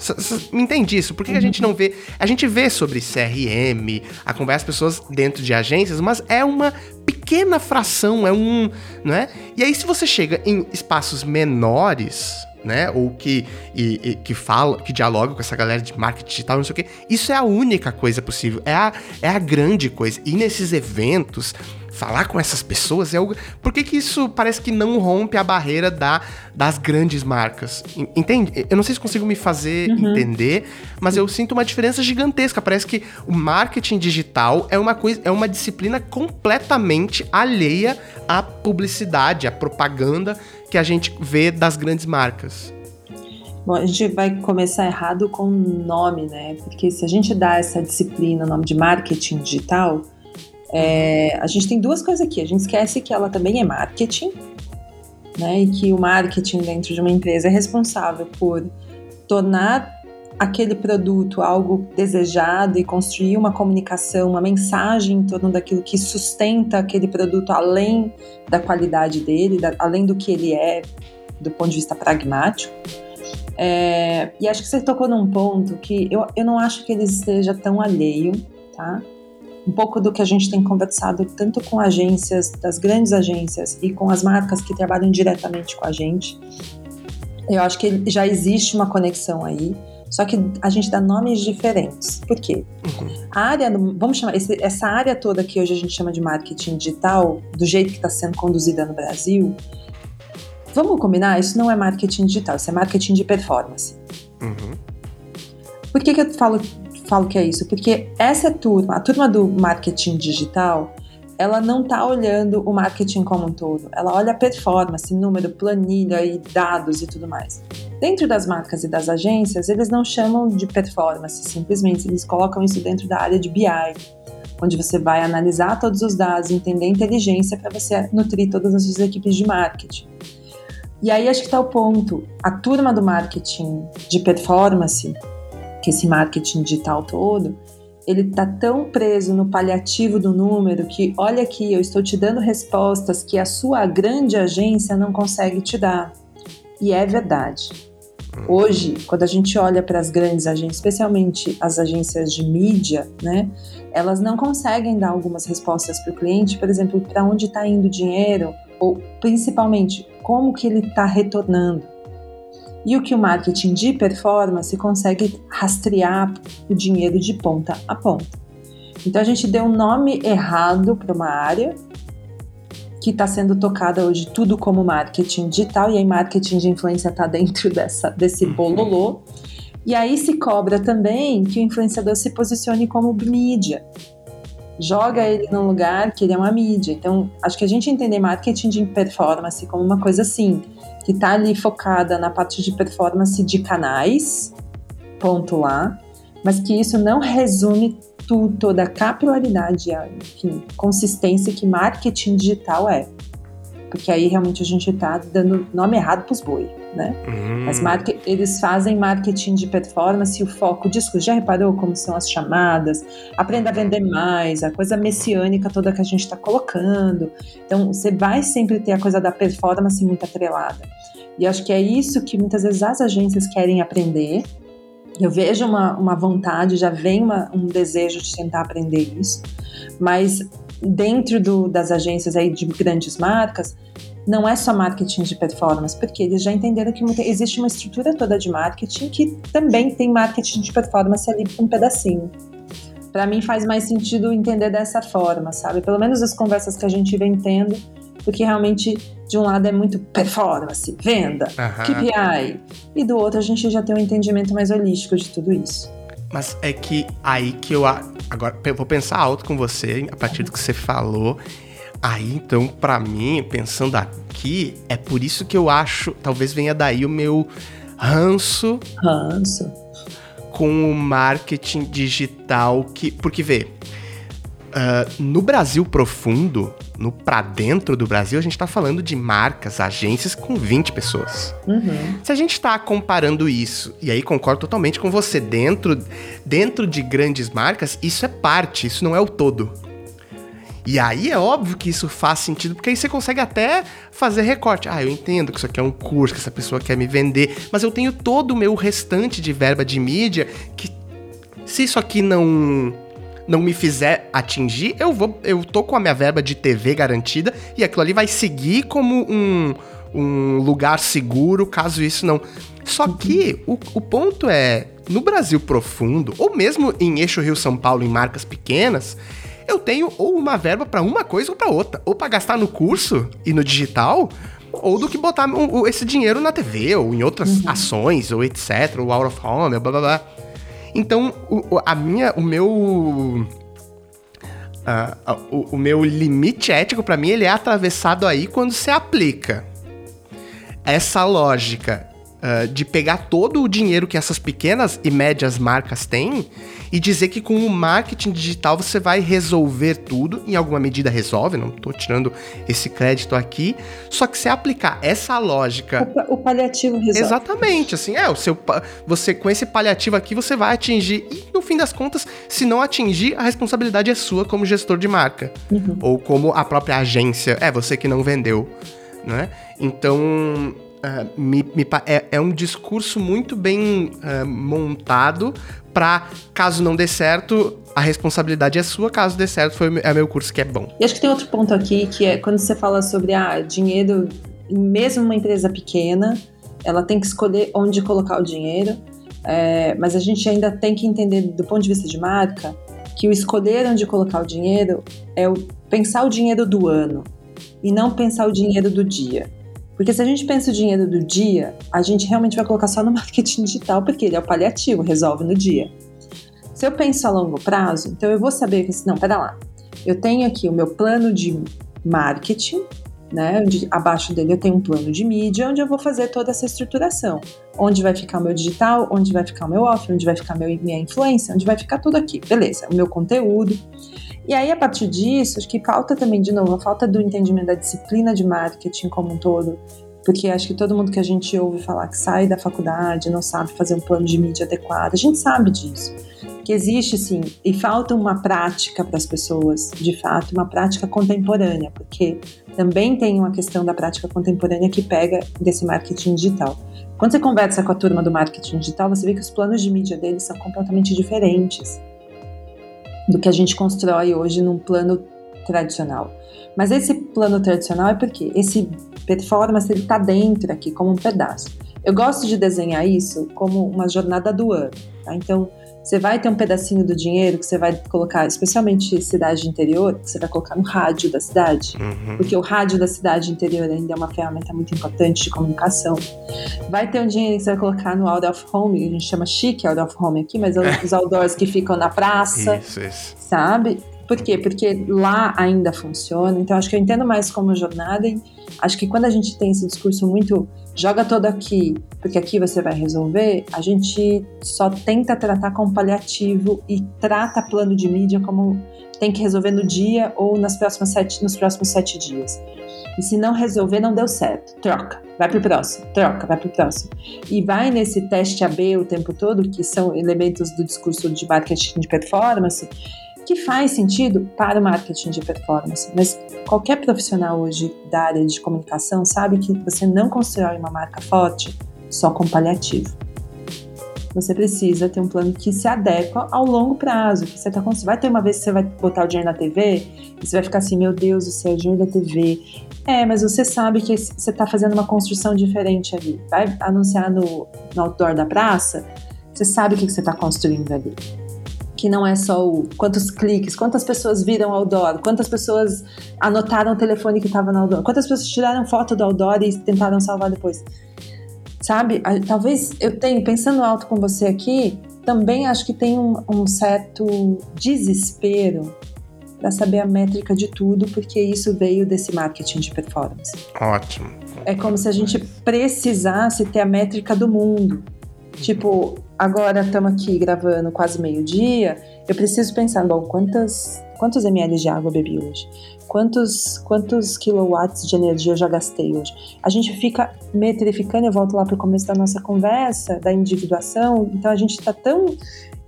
Speaker 1: Me entende isso? Por que, uhum. a gente não vê? A gente vê sobre CRM, acompanha as pessoas dentro de agências, mas é uma pequena fração, é um, não é? E aí se você chega em espaços menores, né? Ou que, e, e, que fala, que dialoga com essa galera de marketing digital, não sei o quê. Isso é a única coisa possível, é a, é a grande coisa. E nesses eventos, falar com essas pessoas é algo. Por que, que isso parece que não rompe a barreira da, das grandes marcas? Entende? Eu não sei se consigo me fazer uhum. entender, mas eu sinto uma diferença gigantesca. Parece que o marketing digital é uma coisa, é uma disciplina completamente alheia à publicidade, à propaganda que a gente vê das grandes marcas.
Speaker 2: Bom, a gente vai começar errado com o nome, né? Porque se a gente dá essa disciplina, o nome de marketing digital, é, a gente tem duas coisas aqui. A gente esquece que ela também é marketing, né? E que o marketing dentro de uma empresa é responsável por tornar aquele produto algo desejado e construir uma comunicação, uma mensagem em torno daquilo que sustenta aquele produto além da qualidade dele, da, além do que ele é do ponto de vista pragmático. É, e acho que você tocou num ponto que eu, eu não acho que ele esteja tão alheio, tá? Um pouco do que a gente tem conversado tanto com agências, das grandes agências e com as marcas que trabalham diretamente com a gente. Eu acho que já existe uma conexão aí, só que a gente dá nomes diferentes. Por quê? Uhum. A área, vamos chamar, essa área toda que hoje a gente chama de marketing digital, do jeito que está sendo conduzida no Brasil, vamos combinar? Isso não é marketing digital, isso é marketing de performance. Uhum. Por que, que eu falo falo que é isso? Porque essa turma, a turma do marketing digital, ela não está olhando o marketing como um todo. Ela olha performance, número, planilha e dados e tudo mais. Dentro das marcas e das agências, eles não chamam de performance, simplesmente eles colocam isso dentro da área de BI, onde você vai analisar todos os dados, entender a inteligência para você nutrir todas as suas equipes de marketing. E aí acho que está o ponto. A turma do marketing de performance que esse marketing digital todo, ele está tão preso no paliativo do número que, olha aqui, eu estou te dando respostas que a sua grande agência não consegue te dar. E é verdade. Hoje, quando a gente olha para as grandes agências, especialmente as agências de mídia, né, elas não conseguem dar algumas respostas para o cliente, por exemplo, para onde está indo o dinheiro, ou principalmente como que ele está retornando. E o que o marketing de performance consegue rastrear o dinheiro de ponta a ponta. Então a gente deu um nome errado para uma área que está sendo tocada hoje tudo como marketing digital e aí marketing de influência está dentro dessa, desse uhum. bololô. E aí se cobra também que o influenciador se posicione como mídia. Joga ele num lugar que ele é uma mídia. Então, acho que a gente entender marketing de performance como uma coisa assim, que está ali focada na parte de performance de canais, ponto lá, mas que isso não resume tudo, toda a capilaridade a enfim, consistência que marketing digital é. Porque aí realmente a gente está dando nome errado para os boi, né? Hum. Mas eles fazem marketing de performance e o foco disso. Já reparou como são as chamadas? Aprenda a vender mais, a coisa messiânica toda que a gente está colocando. Então, você vai sempre ter a coisa da performance muito atrelada. E acho que é isso que muitas vezes as agências querem aprender, eu vejo uma, uma vontade, já vem uma, um desejo de tentar aprender isso, mas dentro do, das agências aí de grandes marcas, não é só marketing de performance, porque eles já entenderam que existe uma estrutura toda de marketing que também tem marketing de performance ali um pedacinho. Para mim faz mais sentido entender dessa forma, sabe? Pelo menos as conversas que a gente vem tendo, porque realmente de um lado é muito performance, venda, uhum. KPI, e do outro a gente já tem um entendimento mais holístico de tudo isso.
Speaker 1: Mas é que aí que eu agora eu vou pensar alto com você a partir do que você falou. Aí então, para mim, pensando aqui, é por isso que eu acho, talvez venha daí o meu ranço.
Speaker 2: Ranço.
Speaker 1: Com o marketing digital que, porque vê, Uh, no Brasil profundo, no pra dentro do Brasil, a gente tá falando de marcas, agências com 20 pessoas. Uhum. Se a gente tá comparando isso, e aí concordo totalmente com você, dentro, dentro de grandes marcas, isso é parte, isso não é o todo. E aí é óbvio que isso faz sentido, porque aí você consegue até fazer recorte. Ah, eu entendo que isso aqui é um curso, que essa pessoa quer me vender, mas eu tenho todo o meu restante de verba de mídia que se isso aqui não não me fizer atingir, eu vou. Eu tô com a minha verba de TV garantida e aquilo ali vai seguir como um, um lugar seguro caso isso não. Só que o, o ponto é, no Brasil profundo, ou mesmo em eixo Rio São Paulo, em marcas pequenas, eu tenho ou uma verba para uma coisa ou para outra. Ou para gastar no curso e no digital, ou do que botar esse dinheiro na TV, ou em outras uhum. ações, ou etc, ou out of home, blá blá blá. Então, o, a minha, o meu. Uh, o, o, meu limite ético, para mim, ele é atravessado aí quando se aplica essa lógica uh, de pegar todo o dinheiro que essas pequenas e médias marcas têm e dizer que com o marketing digital você vai resolver tudo, em alguma medida resolve, não estou tirando esse crédito aqui, só que se aplicar essa lógica...
Speaker 2: O, o paliativo resolve.
Speaker 1: Exatamente, assim, é, o seu, você com esse paliativo aqui você vai atingir e no fim das contas, se não atingir, a responsabilidade é sua como gestor de marca, uhum. ou como a própria agência, é você que não vendeu, né? Então, Uh, me, me, é, é, um discurso muito bem uh, montado para caso não dê certo, a responsabilidade é sua, caso dê certo, foi é meu curso que é bom.
Speaker 2: E acho que tem outro ponto aqui que é quando você fala sobre ah, dinheiro, mesmo uma empresa pequena, ela tem que escolher onde colocar o dinheiro, é, mas a gente ainda tem que entender do ponto de vista de marca que o escolher onde colocar o dinheiro é o pensar o dinheiro do ano e não pensar o dinheiro do dia. Porque se a gente pensa o dinheiro do dia, a gente realmente vai colocar só no marketing digital, porque ele é o paliativo, resolve no dia. Se eu penso a longo prazo, então eu vou saber que, assim, não, pera lá, eu tenho aqui o meu plano de marketing, né? Onde abaixo dele eu tenho um plano de mídia, onde eu vou fazer toda essa estruturação. Onde vai ficar o meu digital, onde vai ficar o meu off, onde vai ficar meu, minha influência, onde vai ficar tudo aqui. Beleza, o meu conteúdo. E aí, a partir disso, acho que falta também, de novo, a falta do entendimento da disciplina de marketing como um todo, porque acho que todo mundo que a gente ouve falar que sai da faculdade não sabe fazer um plano de mídia adequado, a gente sabe disso. que existe sim, e falta uma prática para as pessoas, de fato, uma prática contemporânea, porque também tem uma questão da prática contemporânea que pega desse marketing digital. Quando você conversa com a turma do marketing digital, você vê que os planos de mídia deles são completamente diferentes do que a gente constrói hoje num plano tradicional. Mas esse plano tradicional é porque esse performance ele está dentro aqui como um pedaço. Eu gosto de desenhar isso como uma jornada do ano. Tá? Então, você vai ter um pedacinho do dinheiro que você vai colocar, especialmente cidade interior, que você vai colocar no rádio da cidade, uhum. porque o rádio da cidade interior ainda é uma ferramenta muito importante de comunicação. Vai ter um dinheiro que você vai colocar no out of home, a gente chama chique out of home aqui, mas é. os outdoors que ficam na praça, isso, isso. sabe? Por quê? Porque lá ainda funciona. Então, acho que eu entendo mais como jornada e acho que quando a gente tem esse discurso muito joga todo aqui, porque aqui você vai resolver, a gente só tenta tratar como paliativo e trata plano de mídia como tem que resolver no dia ou nas próximas sete, nos próximos sete dias. E se não resolver, não deu certo. Troca, vai pro próximo, troca, vai pro próximo. E vai nesse teste AB o tempo todo, que são elementos do discurso de marketing de performance, que faz sentido para o marketing de performance, mas qualquer profissional hoje da área de comunicação sabe que você não constrói uma marca forte só com paliativo. Você precisa ter um plano que se adequa ao longo prazo. Que você tá, vai ter uma vez que você vai botar o dinheiro na TV e você vai ficar assim, meu Deus do céu, dinheiro da TV. É, mas você sabe que você está fazendo uma construção diferente ali. Vai anunciar no, no outdoor da praça, você sabe o que você está construindo ali que não é só o quantos cliques, quantas pessoas viram outdoor, quantas pessoas anotaram o telefone que estava no outdoor, quantas pessoas tiraram foto do outdoor e tentaram salvar depois. Sabe? Talvez eu tenha, pensando alto com você aqui, também acho que tem um, um certo desespero para saber a métrica de tudo, porque isso veio desse marketing de performance.
Speaker 1: Ótimo.
Speaker 2: É como se a gente precisasse ter a métrica do mundo. Tipo, agora estamos aqui gravando quase meio-dia, eu preciso pensar, bom, quantas, quantos ml de água eu bebi hoje? Quantos, quantos kilowatts de energia eu já gastei hoje? A gente fica metrificando, eu volto lá para o começo da nossa conversa, da individuação, então a gente está tão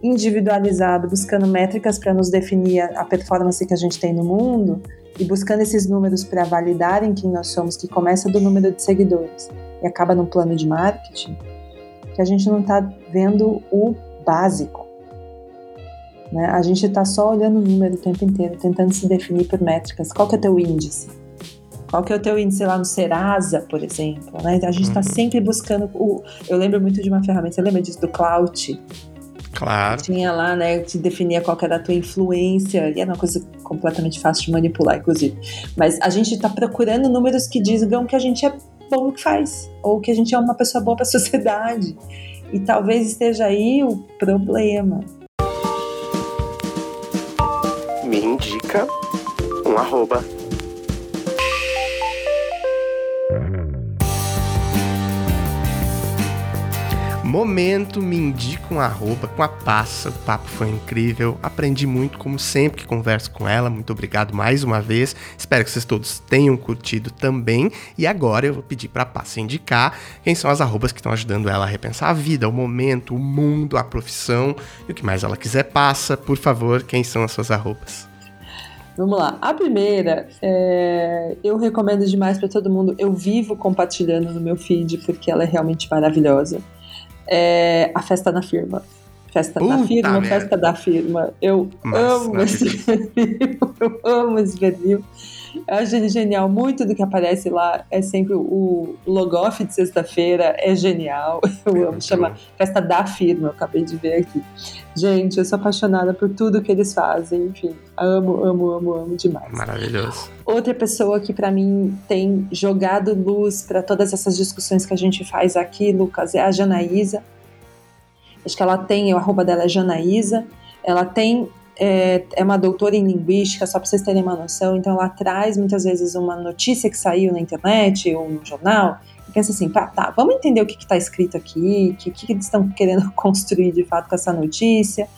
Speaker 2: individualizado, buscando métricas para nos definir a performance que a gente tem no mundo e buscando esses números para validarem quem nós somos, que começa do número de seguidores e acaba no plano de marketing que a gente não está vendo o básico. Né? A gente está só olhando o número o tempo inteiro, tentando se definir por métricas. Qual que é o teu índice? Qual que é o teu índice lá no Serasa, por exemplo? Né? A gente está uhum. sempre buscando o. Eu lembro muito de uma ferramenta, você lembra disso do Cloud?
Speaker 1: Claro.
Speaker 2: Tinha lá, né, te definia qual era a tua influência, e era uma coisa completamente fácil de manipular, inclusive. Mas a gente está procurando números que digam que a gente é bom no que faz, ou que a gente é uma pessoa boa para a sociedade. E talvez esteja aí o problema.
Speaker 1: Me indica um arroba Momento me indica um arroba com a passa. O papo foi incrível. Aprendi muito, como sempre que converso com ela. Muito obrigado mais uma vez. Espero que vocês todos tenham curtido também. E agora eu vou pedir para a passa indicar quem são as arrobas que estão ajudando ela a repensar a vida, o momento, o mundo, a profissão e o que mais ela quiser. Passa, por favor, quem são as suas arrobas?
Speaker 2: Vamos lá. A primeira, é, eu recomendo demais para todo mundo. Eu vivo compartilhando no meu feed porque ela é realmente maravilhosa é a festa da firma. Festa Puta da firma, merda. festa da firma. Eu amo esse perfil. Eu amo esse perfil. Eu acho ele genial. Muito do que aparece lá é sempre o logoff de sexta-feira, é genial. Eu amo. Chama Festa da Firma, eu acabei de ver aqui. Gente, eu sou apaixonada por tudo que eles fazem. Enfim, amo, amo, amo, amo demais.
Speaker 1: Maravilhoso.
Speaker 2: Outra pessoa que para mim tem jogado luz para todas essas discussões que a gente faz aqui, Lucas, é a Janaísa. Acho que ela tem, o arroba dela é Janaísa. Ela tem é, é uma doutora em linguística, só para vocês terem uma noção, então ela traz muitas vezes uma notícia que saiu na internet ou no jornal pensa assim, tá, tá vamos entender o que está escrito aqui, o que, que eles estão querendo construir de fato com essa notícia,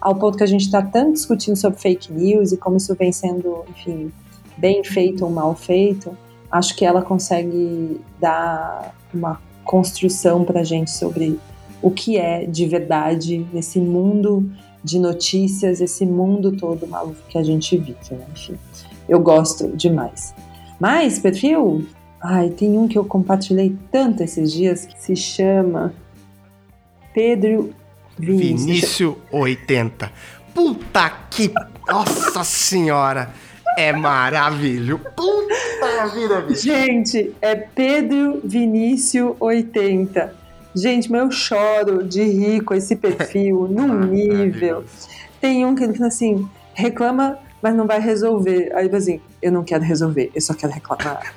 Speaker 2: ao ponto que a gente está tanto discutindo sobre fake news e como isso vem sendo, enfim, bem feito ou mal feito, acho que ela consegue dar uma construção para a gente sobre o que é de verdade nesse mundo de notícias, esse mundo todo maluco que a gente vive, né? Enfim, eu gosto demais. Mas, perfil? Ai, tem um que eu compartilhei tanto esses dias que se chama Pedro Vinícius.
Speaker 1: Vinícius 80. Puta que. Nossa senhora! É maravilhoso. Puta vida, bicho.
Speaker 2: Gente, é Pedro Vinícius 80. Gente, mas eu choro de rir com esse perfil num nível. Tem um que ele fala assim: reclama, mas não vai resolver. Aí ele assim: eu não quero resolver, eu só quero reclamar.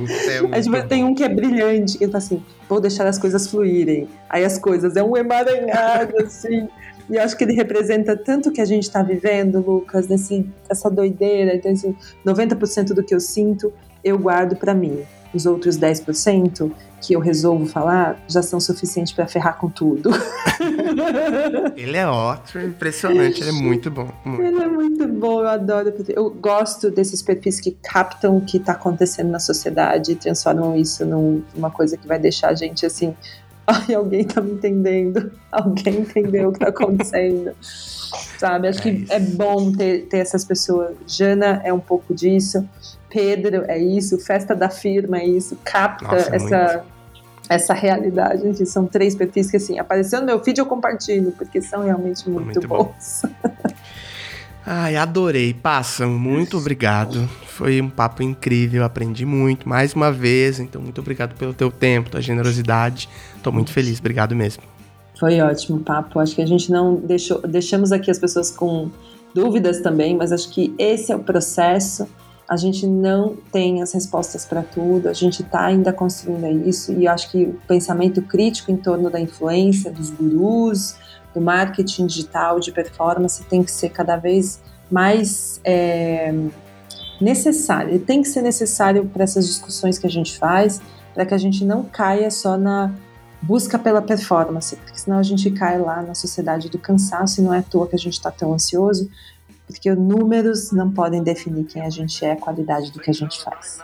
Speaker 2: É Aí, tipo, tem um que é brilhante, que ele fala assim: vou deixar as coisas fluírem. Aí as coisas é um emaranhado, assim. E eu acho que ele representa tanto o que a gente está vivendo, Lucas, nesse, essa doideira. Então, assim, 90% do que eu sinto, eu guardo para mim. Os outros 10% que eu resolvo falar já são suficientes para ferrar com tudo.
Speaker 1: ele é ótimo, impressionante, ele é muito bom.
Speaker 2: Muito. Ele é muito bom, eu adoro. Eu gosto desses perfis que captam o que está acontecendo na sociedade e transformam isso numa coisa que vai deixar a gente assim ai, alguém tá me entendendo, alguém entendeu o que tá acontecendo. Sabe? Acho é que é bom ter, ter essas pessoas. Jana é um pouco disso, Pedro é isso, Festa da Firma é isso, capta Nossa, essa, essa realidade. Gente, são três perfis que, assim, apareceu no meu feed, eu compartilho, porque são realmente muito, muito bons. Bom.
Speaker 1: Ai, adorei. Passa, muito obrigado. Foi um papo incrível, aprendi muito mais uma vez. Então, muito obrigado pelo teu tempo, tua generosidade. Tô muito feliz, obrigado mesmo.
Speaker 2: Foi ótimo o papo. Acho que a gente não deixou, deixamos aqui as pessoas com dúvidas também, mas acho que esse é o processo. A gente não tem as respostas para tudo, a gente está ainda construindo isso, e acho que o pensamento crítico em torno da influência, dos gurus, do marketing digital de performance tem que ser cada vez mais é, necessário. Tem que ser necessário para essas discussões que a gente faz, para que a gente não caia só na busca pela performance, porque senão a gente cai lá na sociedade do cansaço e não é à toa que a gente está tão ansioso, porque números não podem definir quem a gente é, a qualidade do que a gente faz.